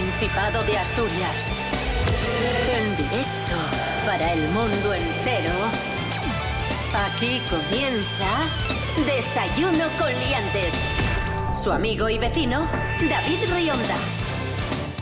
Principado de Asturias. En directo para el mundo entero. Aquí comienza Desayuno con Liantes. Su amigo y vecino, David Rionda.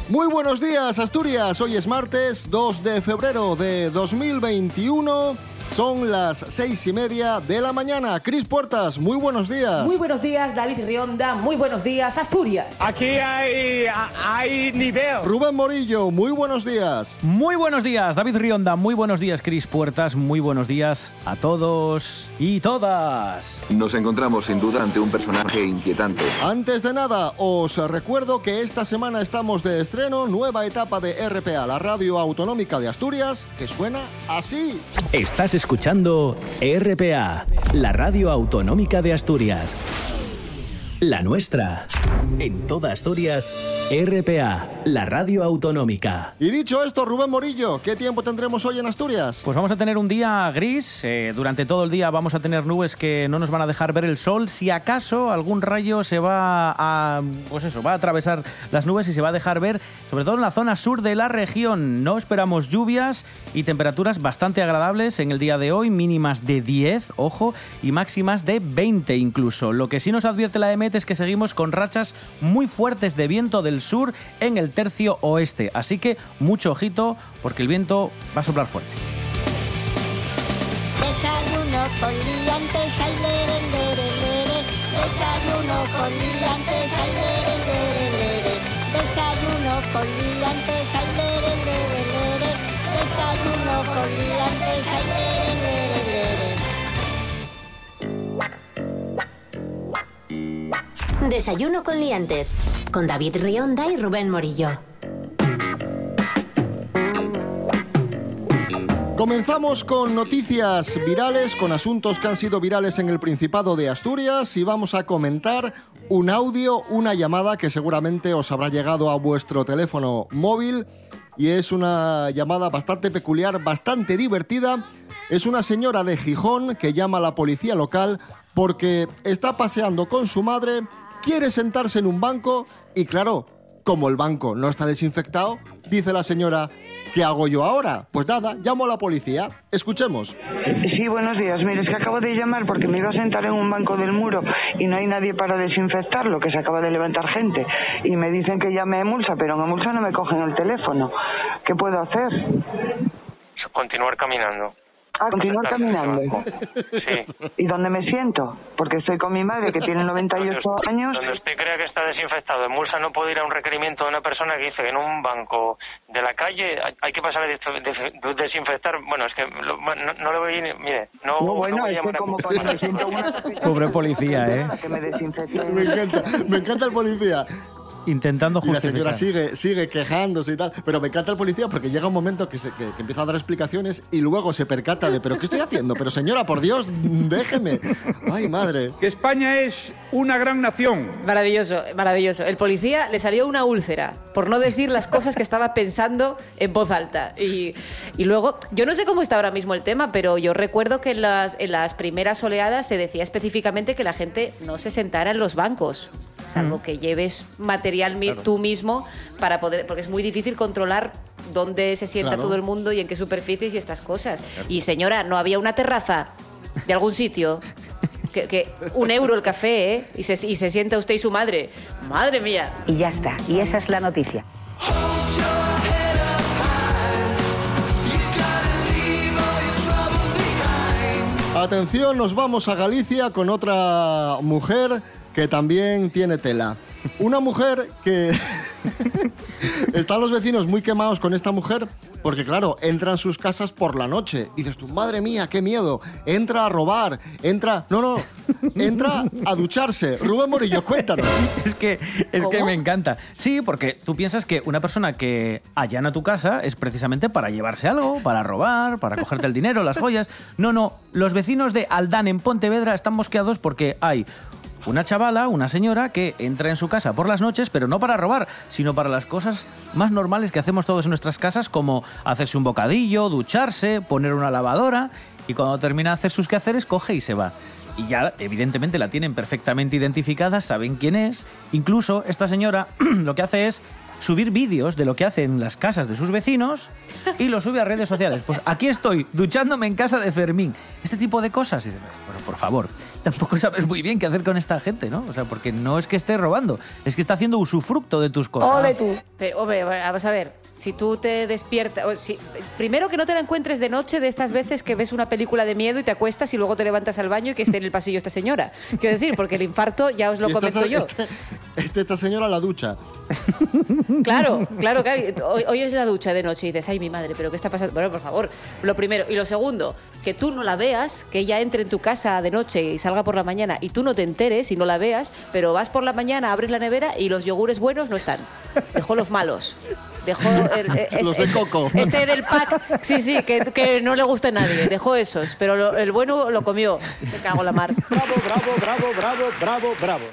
Muy buenos días, Asturias. Hoy es martes 2 de febrero de 2021. Son las seis y media de la mañana. Cris Puertas, muy buenos días. Muy buenos días, David Rionda. Muy buenos días, Asturias. Aquí hay, hay nivel. Rubén Morillo, muy buenos días. Muy buenos días, David Rionda. Muy buenos días, Cris Puertas. Muy buenos días a todos y todas. Nos encontramos sin duda ante un personaje inquietante. Antes de nada, os recuerdo que esta semana estamos de estreno, nueva etapa de RPA, la radio autonómica de Asturias, que suena así. Estás escuchando RPA, la radio autonómica de Asturias. La nuestra. En toda Asturias, RPA, la radio autonómica. Y dicho esto, Rubén Morillo, ¿qué tiempo tendremos hoy en Asturias? Pues vamos a tener un día gris. eh, durante todo el día vamos a tener nubes que no nos van a dejar ver el sol. Si acaso algún rayo se va a. Pues eso, va a atravesar las nubes y se va a dejar ver, sobre todo en la zona sur de la región. No esperamos lluvias y temperaturas bastante agradables en el día de hoy, mínimas de 10, ojo, y máximas de 20 incluso. Lo que sí nos advierte la Es que seguimos con rachas muy fuertes de viento del sur en el tercio oeste. Así que mucho ojito porque el viento va a soplar fuerte. Desayuno con liantes, ay, lere, lere, lere. Desayuno con liantes, ay, lere, lere, lere. Desayuno con liantes, ay, lere, lere, lere. Desayuno con liantes, ay, lere, lere. Desayuno con Liantes. Con David Rionda y Rubén Morillo. Comenzamos con noticias virales, con asuntos que han sido virales en el Principado de Asturias y vamos a comentar un audio, una llamada que seguramente os habrá llegado a vuestro teléfono móvil y es una llamada bastante peculiar, bastante divertida. Es una señora de Gijón que llama a la policía local porque está paseando con su madre, quiere sentarse en un banco y claro, como el banco no está desinfectado, dice la señora, ¿qué hago yo ahora? Pues nada, llamo a la policía. Escuchemos. Sí, buenos días. Mire, es que acabo de llamar porque me iba a sentar en un banco del muro y no hay nadie para desinfectarlo, que se acaba de levantar gente. Y me dicen que llame a Emulsa, pero en Emulsa no me cogen el teléfono. ¿Qué puedo hacer? Continuar caminando. Ah, continuar caminando. Sí. ¿Y dónde me siento? Porque estoy con mi madre, que tiene 98 años. Donde usted crea que está desinfectado. En Mulsa no puede ir a un requerimiento de una persona que dice que en un banco de la calle hay- que pasar a des- des- desinfectar. Bueno, es que lo- no, no le voy a ir. Mire, no, No, bueno, no voy a llamar a- como cuando me siento una... Pobre policía, ¿eh? Que me. Me encanta, me encanta el policía. Intentando Y la señora justificar. sigue, sigue quejándose y tal. Pero me encanta el policía porque llega un momento que, se- que- que empieza a dar explicaciones y luego se percata de, ¿pero qué estoy haciendo? Pero señora, por Dios, déjeme. Ay, madre. que España es una gran nación. Maravilloso, maravilloso. El policía le salió una úlcera por no decir las cosas que estaba pensando en voz alta. Y, y luego, yo no sé cómo está ahora mismo el tema, pero yo recuerdo que en las, en las primeras oleadas se decía específicamente que la gente no se sentara en los bancos, salvo que lleves material tú mismo para poder, porque es muy difícil controlar dónde se sienta Claro. todo el mundo y en qué superficies y estas cosas. Y señora, no había una terraza de algún sitio. Que, que un euro el café, ¿eh? Y se, y se sienta usted y su madre. Madre mía. Y ya está. Y esa es la noticia. Atención, nos vamos a Galicia con otra mujer que también tiene tela. Una mujer que... Están los vecinos muy quemados con esta mujer porque, claro, entra en sus casas por la noche. Y dices tú, madre mía, qué miedo. Entra a robar, entra... No, no, entra a ducharse. Rubén Morillo, cuéntanos. Es que, es que me encanta. Sí, porque tú piensas que una persona que allana tu casa es precisamente para llevarse algo, para robar, para cogerte el dinero, las joyas. No, no. Los vecinos de Aldán en Pontevedra están mosqueados porque hay una chavala, una señora, que entra en su casa por las noches, pero no para robar, sino para las cosas más normales que hacemos todos en nuestras casas, como hacerse un bocadillo, ducharse, poner una lavadora, y cuando termina de hacer sus quehaceres, coge y se va. Y ya, evidentemente, la tienen perfectamente identificada, saben quién es. Incluso esta señora lo que hace es subir vídeos de lo que hace en las casas de sus vecinos y lo sube a redes sociales. Pues aquí estoy, duchándome en casa de Fermín. Este tipo de cosas. Y dice, bueno, por favor, tampoco sabes muy bien qué hacer con esta gente, ¿no? O sea, porque no es que esté robando, es que está haciendo usufructo de tus cosas. Ole tú. Pero, hombre, vamos a ver. Si tú te despiertas. o si- primero que no te la encuentres de noche de estas veces que ves una película de miedo y te acuestas y luego te levantas al baño y que esté en el pasillo esta señora. Quiero decir, porque el infarto ya os lo comento yo. este- este- esta señora a la ducha. Claro, claro, claro. Hoy, hoy es la ducha de noche y dices, ay, mi madre, pero ¿qué está pasando? Bueno, por favor, lo primero. Y lo segundo, que tú no la veas, que ella entre en tu casa de noche y salga por la mañana y tú no te enteres y no la veas, pero vas por la mañana, abres la nevera y los yogures buenos no están. Dejó los malos. Dejó el- el- Los de coco. Este del pack, sí, sí, que, que no le gusta a nadie. Dejó esos, pero lo- el bueno lo comió. Me cago en la mar. Bravo, bravo, bravo, bravo, bravo, bravo.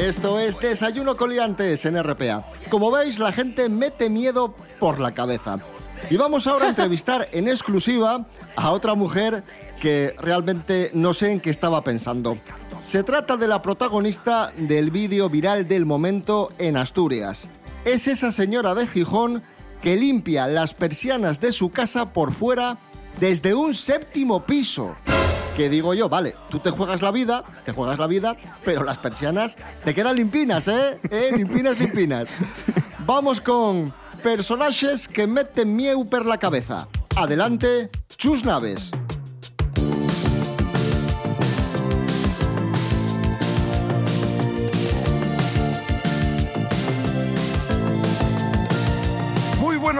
Esto es Desayuno Coliantes en RPA. Como veis, la gente mete miedo por la cabeza. Y vamos ahora a entrevistar en exclusiva a otra mujer que realmente no sé en qué estaba pensando. Se trata de la protagonista del vídeo viral del momento en Asturias. Es esa señora de Gijón que limpia las persianas de su casa por fuera desde un séptimo piso. Que digo yo, vale, tú te juegas la vida, te juegas la vida, pero las persianas te quedan limpinas, ¿eh? ¿Eh? Limpinas, limpinas. Vamos con personajes que meten mieu per la cabeza. Adelante, Chus Naves.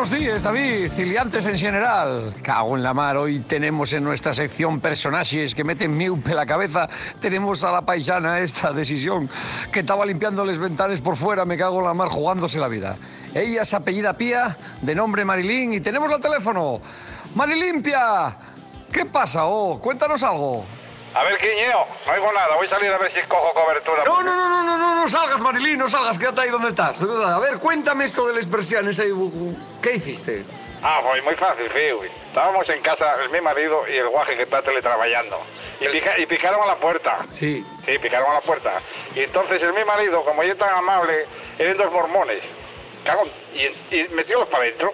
Buenos días, David, ciliantes en general. Cago en la mar, hoy tenemos en nuestra sección personajes que meten miupe la cabeza. Tenemos a la paisana esta decisión que estaba limpiando las ventanas por fuera, me cago en la mar jugándose la vida. Ella se apellida Pía, de nombre Marilín, y tenemos el teléfono. Marilimpia, ¿qué pasa? Oh, cuéntanos algo. A ver, Quiñeo, no oigo nada. Voy a salir a ver si cojo cobertura. No, no, no, no, no, no, no salgas, Marilín, no salgas, quédate ahí donde estás. A ver, cuéntame esto de las persianas. ahí, ¿Qué hiciste? Ah, pues muy fácil, Fiu. Estábamos en casa, mi marido y el guaje que está teletrabajando. Y, pica- y picaron a la puerta. Sí. Sí, picaron a la puerta. Y entonces el mi marido, como yo tan amable, eran dos mormones. Y, y metiólos para adentro.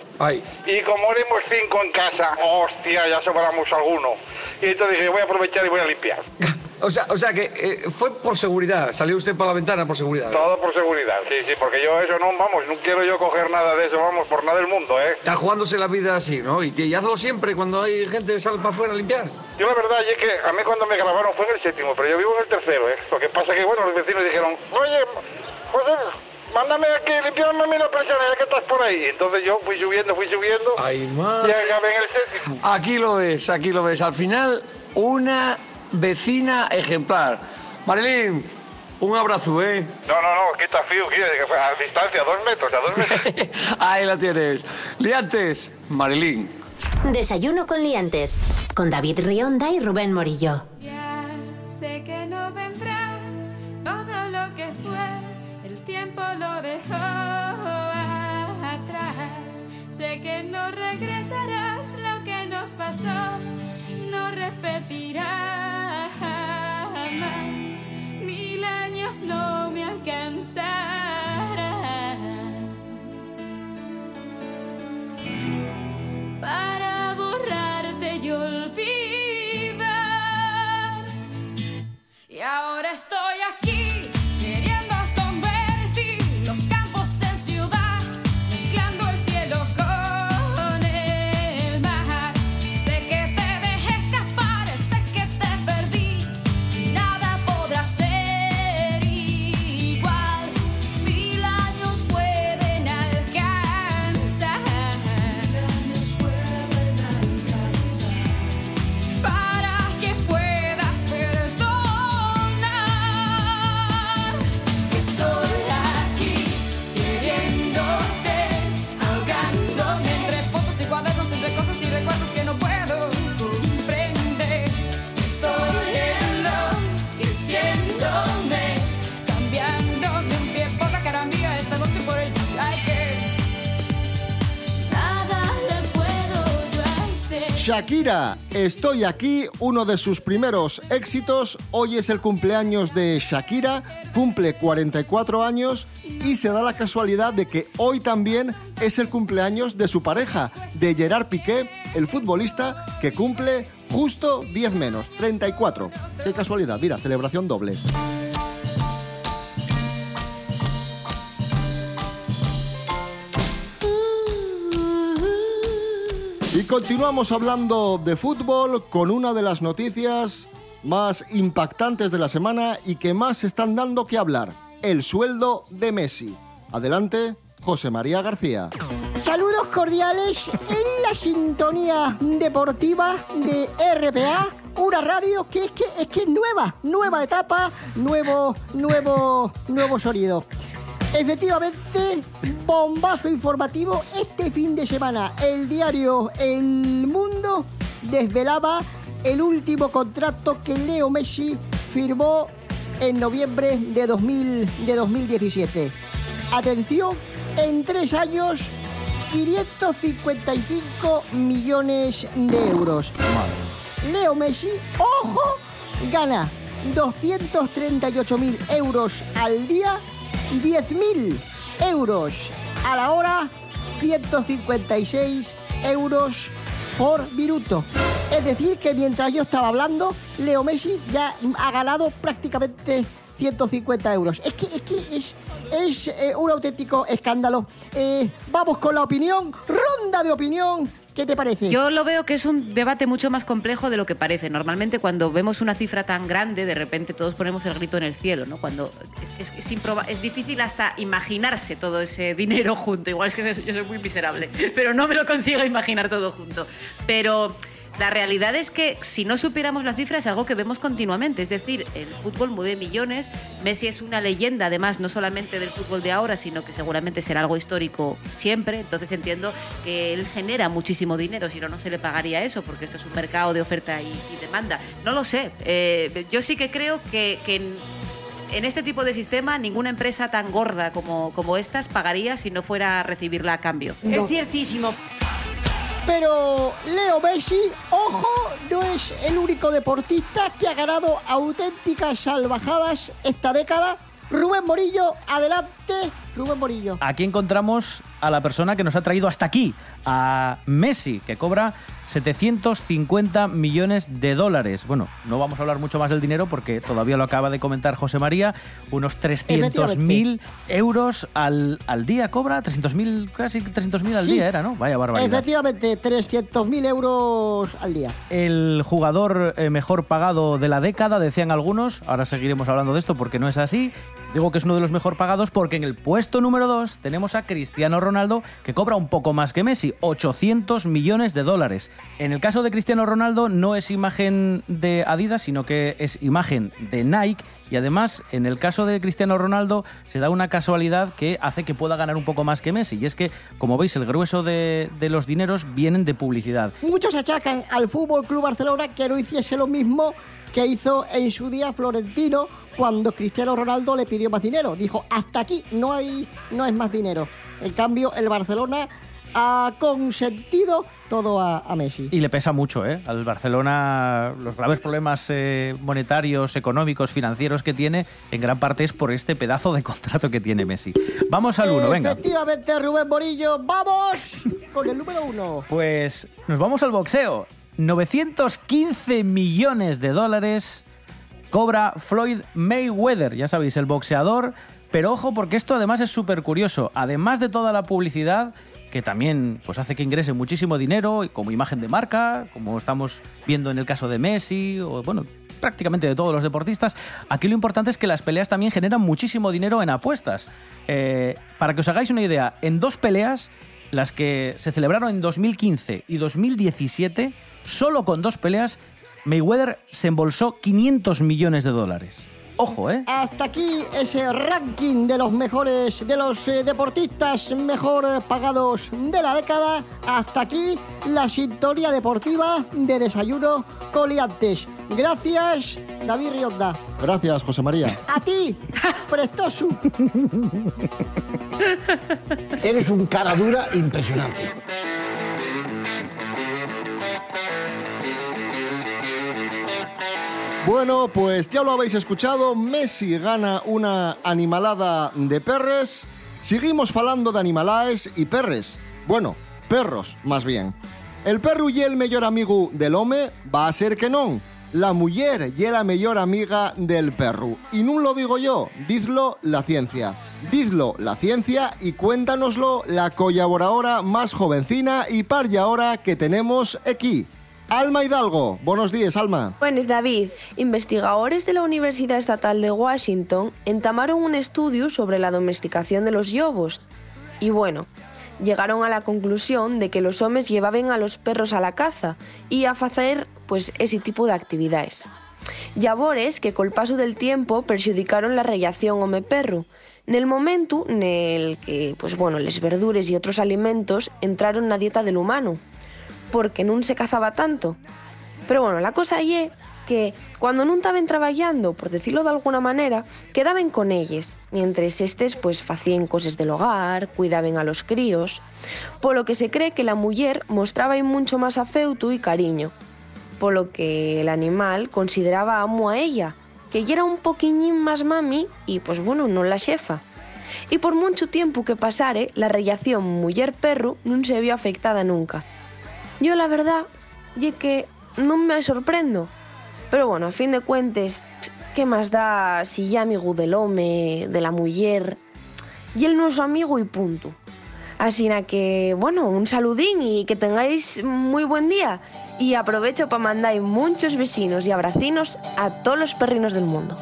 Y como éramos cinco en casa, hostia, ya sobramos alguno. Y entonces dije, voy a aprovechar y voy a limpiar. O sea, o sea que eh, fue por seguridad. Salió usted por la ventana por seguridad. Todo por seguridad, sí, sí, porque yo eso no, vamos, no quiero yo coger nada de eso, vamos, por nada del mundo, ¿eh? Está jugándose la vida así, ¿no? Y, y hazlo siempre cuando hay gente que sale para afuera a limpiar. Yo la verdad es que a mí cuando me grabaron fue en el séptimo, pero yo vivo en el tercero, ¿eh? Lo que pasa que, bueno, los vecinos dijeron, oye, José, mándame aquí, limpiarme a mí la persiana, ya que estás por ahí. Y entonces yo fui subiendo, fui subiendo. Ay, Y madre. acabé en el séptimo. Aquí lo ves, aquí lo ves. Al final, una vecina ejemplar. Marilyn, un abrazo, ¿eh? No, no, no, quita fío, quita, que fue a distancia, a dos metros, a dos metros. Ahí la tienes. Liantes, Marilyn. Desayuno con liantes. Con David Rionda y Rubén Morillo. Ya sé que no vendrás, lo dejó atrás. Sé que no regresarás, lo que nos pasó no repetirá jamás. Mil años no me alcanzarán para borrarte y olvidar. Y ahora estoy aquí Shakira, estoy aquí, uno de sus primeros éxitos. Hoy es el cumpleaños de Shakira, cumple 44 años y se da la casualidad de que hoy también es el cumpleaños de su pareja, de Gerard Piqué, el futbolista que cumple justo 10 menos, 34. Qué casualidad, mira, celebración doble. Continuamos hablando de fútbol con una de las noticias más impactantes de la semana y que más están dando que hablar, el sueldo de Messi. Adelante, José María García. Saludos cordiales en la sintonía deportiva de RPA, una radio que es que es que es nueva, nueva etapa, nuevo, nuevo, nuevo sonido. Efectivamente, bombazo informativo este fin de semana. El diario El Mundo desvelaba el último contrato que Leo Messi firmó en noviembre de, 2000 de 2017. Atención, en tres años, 555 millones de euros. Leo Messi, ojo, gana 238 mil euros al día 10.000 euros a la hora, 156 euros por minuto. Es decir, que mientras yo estaba hablando, Leo Messi ya ha ganado prácticamente 150 euros. Es que es, que es, es eh, un auténtico escándalo. Eh, vamos con la opinión, ronda de opinión. ¿Qué te parece? Yo lo veo que es un debate mucho más complejo de lo que parece. Normalmente cuando vemos una cifra tan grande, de repente todos ponemos el grito en el cielo, ¿no? Cuando es, es, es, es difícil hasta imaginarse todo ese dinero junto. Igual es que yo soy muy miserable, pero no me lo consigo imaginar todo junto. Pero la realidad es que si no supiéramos la cifra es algo que vemos continuamente. Es decir, el fútbol mueve millones. Messi es una leyenda, además, no solamente del fútbol de ahora, sino que seguramente será algo histórico siempre. Entonces entiendo que él genera muchísimo dinero, si no, no se le pagaría eso, porque esto es un mercado de oferta y, demanda. No lo sé. Eh, yo sí que creo que, en este tipo de sistema ninguna empresa tan gorda como, como estas pagaría si no fuera a recibirla a cambio. Es ciertísimo. Pero Leo Messi, ojo, no es el único deportista que ha ganado auténticas salvajadas esta década. Rubén Morillo, adelante, Rubén Morillo. Aquí encontramos a la persona que nos ha traído hasta aquí, a Messi, que cobra 750 millones de dólares. Bueno, no vamos a hablar mucho más del dinero porque todavía lo acaba de comentar José María. Unos 300.000 euros al, al día cobra, 300.000, casi 300.000 al Sí. día era, ¿no? Vaya barbaridad. Efectivamente, 300.000 euros al día. El jugador eh, mejor pagado de la década, decían algunos. Ahora seguiremos hablando de esto porque no es así. Digo que es uno de los mejor pagados porque en el puesto número 2 tenemos a Cristiano Ronaldo, que cobra un poco más que Messi, 800 millones de dólares. En el caso de Cristiano Ronaldo no es imagen de Adidas, sino que es imagen de Nike. Y además, en el caso de Cristiano Ronaldo, se da una casualidad que hace que pueda ganar un poco más que Messi. Y es que, como veis, el grueso de, de los dineros vienen de publicidad. Muchos achacan al Fútbol Club Barcelona que no hiciese lo mismo que hizo en su día Florentino cuando Cristiano Ronaldo le pidió más dinero. Dijo, hasta aquí no hay no es más dinero. En cambio, el Barcelona ha consentido todo a, a Messi. Y le pesa mucho, ¿eh? Al Barcelona los graves problemas eh, monetarios, económicos, financieros que tiene, en gran parte es por este pedazo de contrato que tiene Messi. Vamos al uno, venga. Efectivamente, Rubén Morillo, vamos con el número uno. Pues nos vamos al boxeo. 915 millones de dólares cobra Floyd Mayweather, ya sabéis, el boxeador. Pero ojo, porque esto además es súper curioso. Además de toda la publicidad, que también pues, hace que ingrese muchísimo dinero como imagen de marca, como estamos viendo en el caso de Messi, o bueno, prácticamente de todos los deportistas, aquí lo importante es que las peleas también generan muchísimo dinero en apuestas. Eh, para que os hagáis una idea, en dos peleas, las que se celebraron en 2015 y 2017, solo con dos peleas, Mayweather se embolsó 500 millones de dólares. Ojo, ¿eh? Hasta aquí ese ranking de los mejores, de los eh, deportistas mejor pagados de la década. Hasta aquí la sintonía deportiva de Desayuno Coliantes. Gracias, David Rionda. Gracias, José María. A ti, Prestoso. Eres un cara dura impresionante. Bueno, pues ya lo habéis escuchado, Messi gana una animalada de perres. Seguimos falando de animalaes y perres. Bueno, perros, más bien. El perro y el mejor amigo del home va a ser que non. La mujer y la mejor amiga del perro. Y no lo digo yo, dizlo la ciencia. Dizlo la ciencia y cuéntanoslo la colaboradora más jovencina y par y ahora que tenemos aquí. Alma Hidalgo. Buenos días, Alma. Buenos, David. Investigadores de la Universidad Estatal de Washington entamaron un estudio sobre la domesticación de los lobos. Y bueno, llegaron a la conclusión de que los hombres llevaban a los perros a la caza y a hacer pues ese tipo de actividades. Llavores que col paso del tiempo perjudicaron la relación home-perro, el momento en el que, pues bueno, les verdures y otros alimentos entraron en la dieta del humano, porque no se cazaba tanto. Pero bueno, la cosa es que cuando no estaban trabajando, por decirlo de alguna manera, quedaban con ellos, mientras estes pues hacían cosas del hogar, cuidaban a los críos, por lo que se cree que la mujer mostraba mucho más afeuto y cariño, por lo que el animal consideraba amo a ella, que ella era un poquillín más mami y pues bueno, no la xefa. Y por mucho tiempo que pasare, la relación muller-perro no se vio afectada nunca. Yo la verdad, y que no me sorprendo. Pero bueno, a fin de cuentas, ¿qué más da si ya amigo del home, de la mujer? Y él no es su amigo y punto. Así que, bueno, un saludín y que tengáis muy buen día. Y aprovecho para mandar muchos vecinos y abracinos a todos los perrinos del mundo.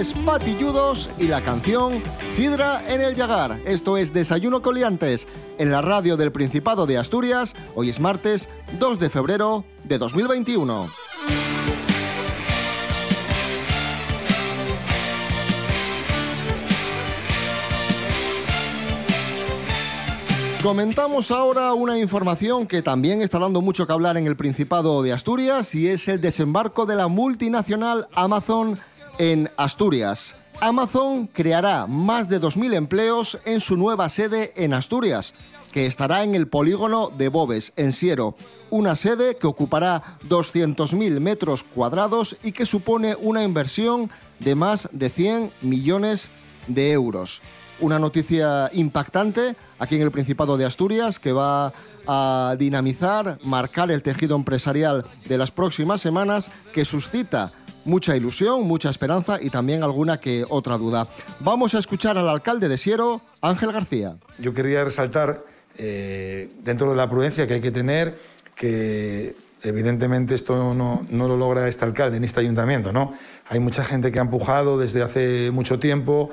Patilludos y la canción Sidra en el Yagar. Esto es Desayuno Coliantes en la radio del Principado de Asturias. Hoy es martes 2 de febrero de 2021. Comentamos ahora una información que también está dando mucho que hablar en el Principado de Asturias y es el desembarco de la multinacional Amazon en Asturias. Amazon creará más de 2.000 empleos en su nueva sede en Asturias, que estará en el polígono de Bobes, en Siero, una sede que ocupará 200.000 metros cuadrados y que supone una inversión de más de 100 millones de euros. Una noticia impactante aquí en el Principado de Asturias que va a dinamizar, marcar el tejido empresarial de las próximas semanas que suscita mucha ilusión, mucha esperanza y también alguna que otra duda. Vamos a escuchar al alcalde de Siero, Ángel García. Yo quería resaltar, eh, dentro de la prudencia que hay que tener, que evidentemente esto no, no lo logra este alcalde ni este ayuntamiento. ¿no? Hay mucha gente que ha empujado desde hace mucho tiempo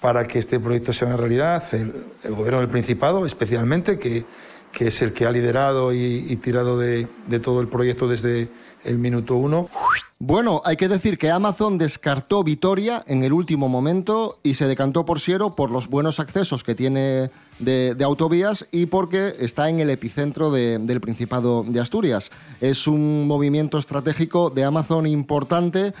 para que este proyecto sea una realidad. El, gobierno del Principado, especialmente, que, que es el que ha liderado y, y tirado de, de todo el proyecto desde el minuto uno. Bueno, hay que decir que Amazon descartó Vitoria en el último momento y se decantó por Siero por los buenos accesos que tiene de, autovías y porque está en el epicentro de- del Principado de Asturias. Es un movimiento estratégico de Amazon importante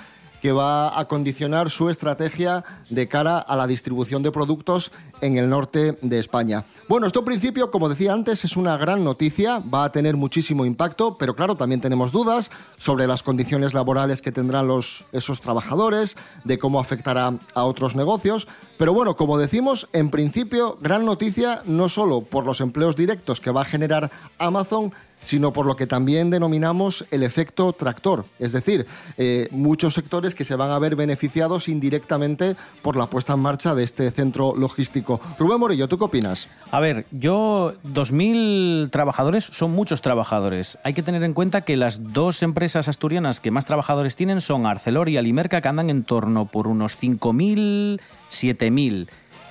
que va a condicionar su estrategia de cara a la distribución de productos en el norte de España. Bueno, esto en principio, como decía antes, es una gran noticia, va a tener muchísimo impacto, pero claro, también tenemos dudas sobre las condiciones laborales que tendrán los, esos trabajadores, de cómo afectará a otros negocios. Pero bueno, como decimos, en principio, gran noticia no solo por los empleos directos que va a generar Amazon, sino por lo que también denominamos el efecto tractor, es decir, eh, muchos sectores que se van a ver beneficiados indirectamente por la puesta en marcha de este centro logístico. Rubén Morillo, ¿tú qué opinas? A ver, yo, 2.000 trabajadores son muchos trabajadores. Hay que tener en cuenta que las dos empresas asturianas que más trabajadores tienen son Arcelor y Alimerca, que andan en torno por unos 5.000, 7.000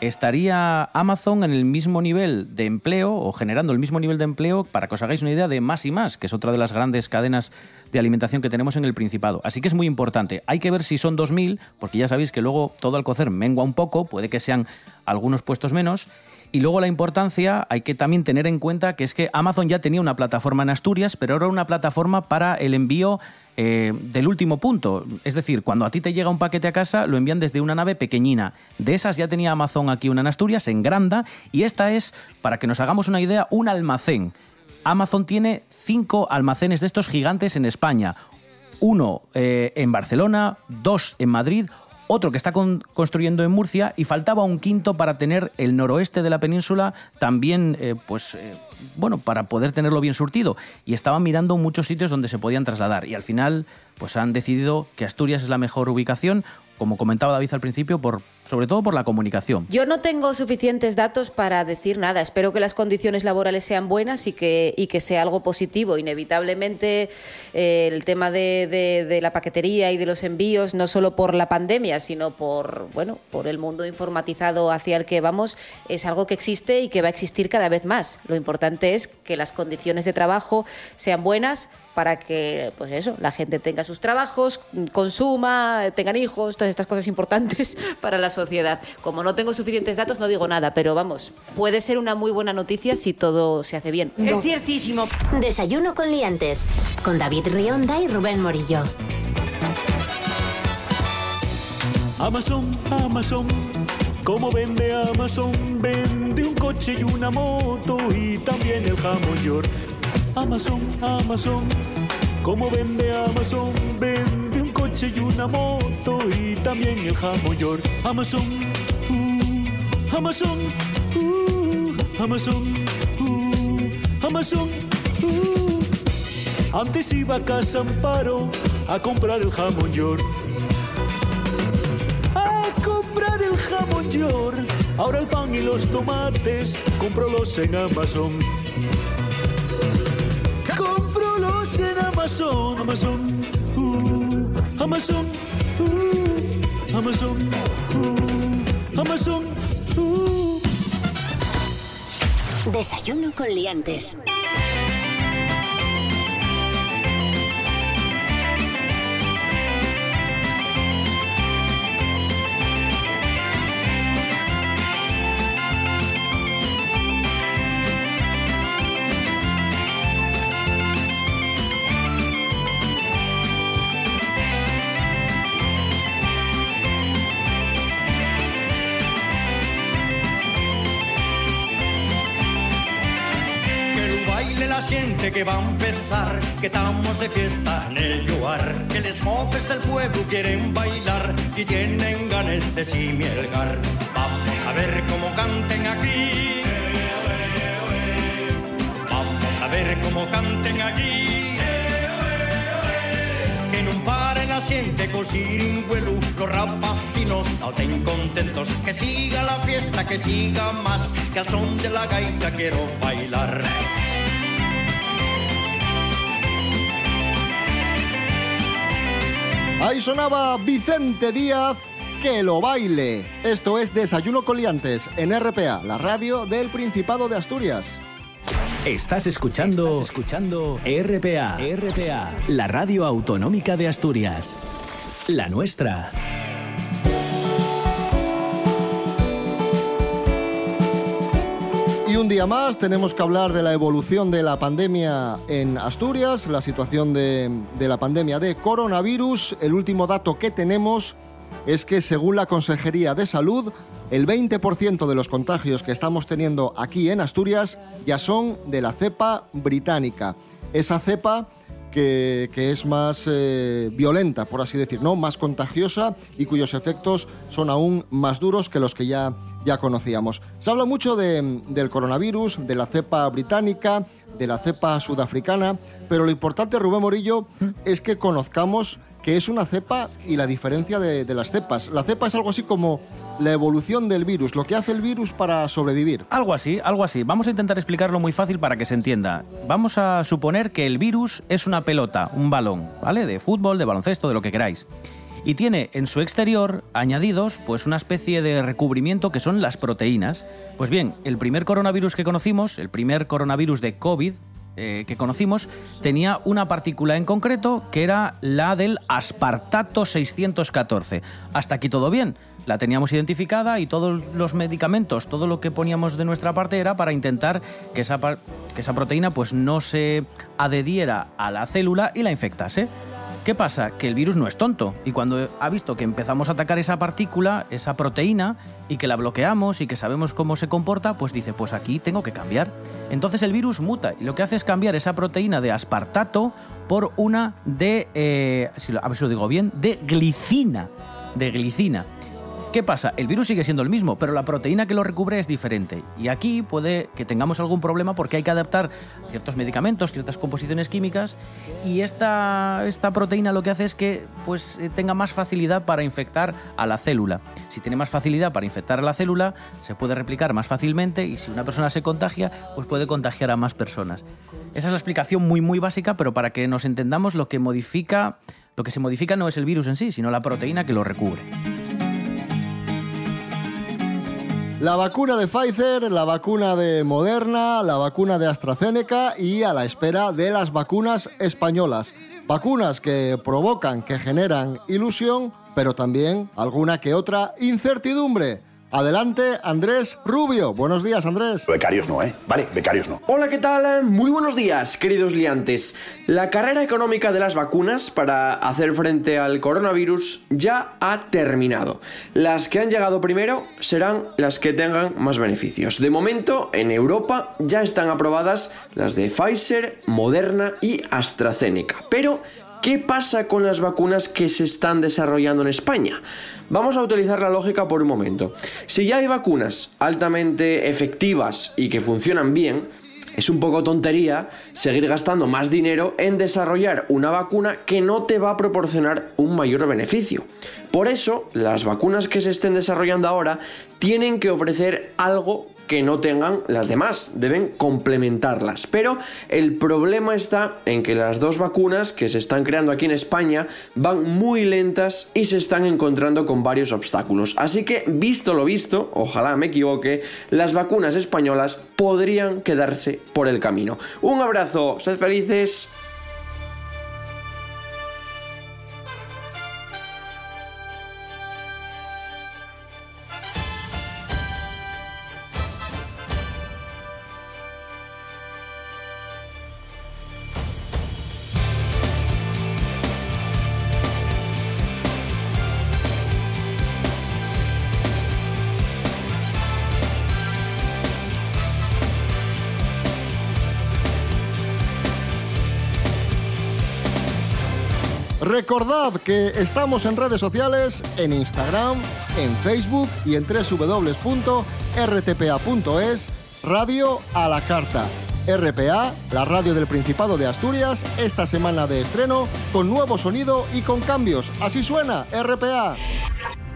estaría Amazon en el mismo nivel de empleo o generando el mismo nivel de empleo, para que os hagáis una idea, de más y más, que es otra de las grandes cadenas de alimentación que tenemos en el Principado. Así que es muy importante. Hay que ver si son 2.000, porque ya sabéis que luego todo al cocer mengua un poco, puede que sean algunos puestos menos. Y luego la importancia, hay que también tener en cuenta que es que Amazon ya tenía una plataforma en Asturias, pero ahora una plataforma para el envío eh, del último punto. Es decir, cuando a ti te llega un paquete a casa, lo envían desde una nave pequeñina. De esas ya tenía Amazon aquí una en Asturias, en Granda, y esta es, para que nos hagamos una idea, un almacén. Amazon tiene cinco almacenes de estos gigantes en España. Uno eh, en Barcelona, dos en Madrid, otro que está con- construyendo en Murcia y faltaba un quinto para tener el noroeste de la península también, eh, pues, eh, bueno, para poder tenerlo bien surtido. Y estaban mirando muchos sitios donde se podían trasladar y al final, pues han decidido que Asturias es la mejor ubicación, como comentaba David al principio, por, sobre todo por la comunicación. Yo no tengo suficientes datos para decir nada. Espero que las condiciones laborales sean buenas y que, y que sea algo positivo. Inevitablemente eh, el tema de, de- de la paquetería y de los envíos, no solo por la pandemia, sino por, bueno, por el mundo informatizado hacia el que vamos, es algo que existe y que va a existir cada vez más. Lo importante es que las condiciones de trabajo sean buenas para que pues eso, la gente tenga sus trabajos, consuma, tengan hijos, todas estas cosas importantes para la sociedad. Como no tengo suficientes datos, no digo nada, pero vamos, puede ser una muy buena noticia si todo se hace bien. Es ciertísimo. Desayuno con liantes. Con David Rionda y Rubén Morillo. Amazon, Amazon, ¿cómo vende Amazon? Vende un coche y una moto y también el jamón york. Amazon, Amazon, ¿cómo vende Amazon? Vende un coche y una moto y también el jamón york. Amazon, uh, Amazon, uh, Amazon, uh, Amazon, uh. Antes iba a Casa Amparo a comprar el jamón york a comprar el jamón york. Ahora el pan y los tomates, cómprolos en Amazon. Amazon, Amazon, uh, Amazon, uh, Amazon, uh, Amazon. Desayuno con liantes. Que va a empezar, que estamos de fiesta en el lugar, que los jofes del pueblo quieren bailar y tienen ganas de simielgar. Vamos a ver cómo canten aquí. Vamos a ver cómo canten allí. Que no pare la gente con siringuelo, los rapacinos salten contentos. Que siga la fiesta, que siga más, que al son de la gaita quiero bailar. Ahí sonaba Vicente Díaz, que lo baile. Esto es Desayuno Coliantes en RPA, la radio del Principado de Asturias. Estás escuchando, escuchando RPA, RPA, la radio autonómica de Asturias. La nuestra. Y Y un día más tenemos que hablar de la evolución de la pandemia en Asturias, la situación de, de la pandemia de coronavirus. El último dato que tenemos es que según la Consejería de Salud, el 20% de los contagios que estamos teniendo aquí en Asturias ya son de la cepa británica. Esa cepa que, que es más eh, violenta, por así decir, ¿no? más contagiosa y cuyos efectos son aún más duros que los que ya, ya conocíamos. Se habla mucho de- del coronavirus, de la cepa británica, de la cepa sudafricana, pero lo importante, Rubén Morillo, es que conozcamos qué es una cepa y la diferencia de, de las cepas. La cepa es algo así como la evolución del virus, lo que hace el virus para sobrevivir. Algo así, algo así. Vamos a intentar explicarlo muy fácil para que se entienda. Vamos a suponer que el virus es una pelota, un balón, ¿vale? De fútbol, de baloncesto, de lo que queráis. Y tiene en su exterior añadidos pues una especie de recubrimiento que son las proteínas. Pues bien, el primer coronavirus que conocimos, el primer coronavirus de COVID eh, que conocimos, tenía una partícula en concreto que era la del aspartato 614. Hasta aquí todo bien. La teníamos identificada y todos los medicamentos, todo lo que poníamos de nuestra parte era para intentar que esa, que esa proteína pues no se adheriera a la célula y la infectase. ¿Qué pasa? Que el virus no es tonto y cuando ha visto que empezamos a atacar esa partícula, esa proteína, y que la bloqueamos y que sabemos cómo se comporta, pues dice, pues aquí tengo que cambiar. Entonces el virus muta y lo que hace es cambiar esa proteína de aspartato por una de, eh, si lo- digo bien, de glicina. De glicina. ¿Qué pasa? El virus sigue siendo el mismo, pero la proteína que lo recubre es diferente. Y aquí puede que tengamos algún problema porque hay que adaptar ciertos medicamentos, ciertas composiciones químicas, y esta, esta proteína lo que hace es que pues, eh, tenga más facilidad para infectar a la célula. Si tiene más facilidad para infectar a la célula, se puede replicar más fácilmente y si una persona se contagia, pues puede contagiar a más personas. Esa es la explicación muy muy básica, pero para que nos entendamos lo que modifica, lo que se modifica no es el virus en sí, sino la proteína que lo recubre. La vacuna de Pfizer, la vacuna de Moderna, la vacuna de AstraZeneca y a la espera de las vacunas españolas. Vacunas que provocan, que generan ilusión, pero también alguna que otra incertidumbre. Adelante, Andrés Rubio. Buenos días, Andrés. Becarios no, ¿eh? Vale, becarios no. Hola, ¿qué tal? Muy buenos días, queridos liantes. La carrera económica de las vacunas para hacer frente al coronavirus ya ha terminado. Las que han llegado primero serán las que tengan más beneficios. De momento, en Europa ya están aprobadas las de Pfizer, Moderna y AstraZeneca. Pero ¿Qué pasa con las vacunas que se están desarrollando en España? Vamos a utilizar la lógica por un momento. Si ya hay vacunas altamente efectivas y que funcionan bien, es un poco tontería seguir gastando más dinero en desarrollar una vacuna que no te va a proporcionar un mayor beneficio. Por eso, las vacunas que se estén desarrollando ahora tienen que ofrecer algo que no tengan las demás, deben complementarlas. Pero el problema está en que las dos vacunas que se están creando aquí en España van muy lentas y se están encontrando con varios obstáculos. Así que, visto lo visto, ojalá me equivoque, las vacunas españolas podrían quedarse por el camino. Un abrazo, sed felices. Recordad que estamos en redes sociales, en Instagram, en Facebook y en www.rtpa.es, Radio a la Carta. RPA, la radio del Principado de Asturias, esta semana de estreno, con nuevo sonido y con cambios. Así suena, RPA.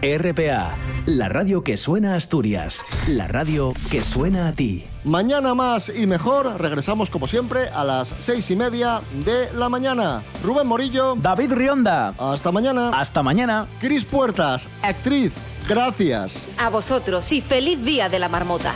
RPA, la radio que suena a Asturias, la radio que suena a ti. Mañana más y mejor, regresamos como siempre a las seis y media de la mañana. Rubén Morillo. David Rionda. Hasta mañana. Hasta mañana. Cris Puertas, actriz. Gracias. A vosotros y feliz día de la marmota.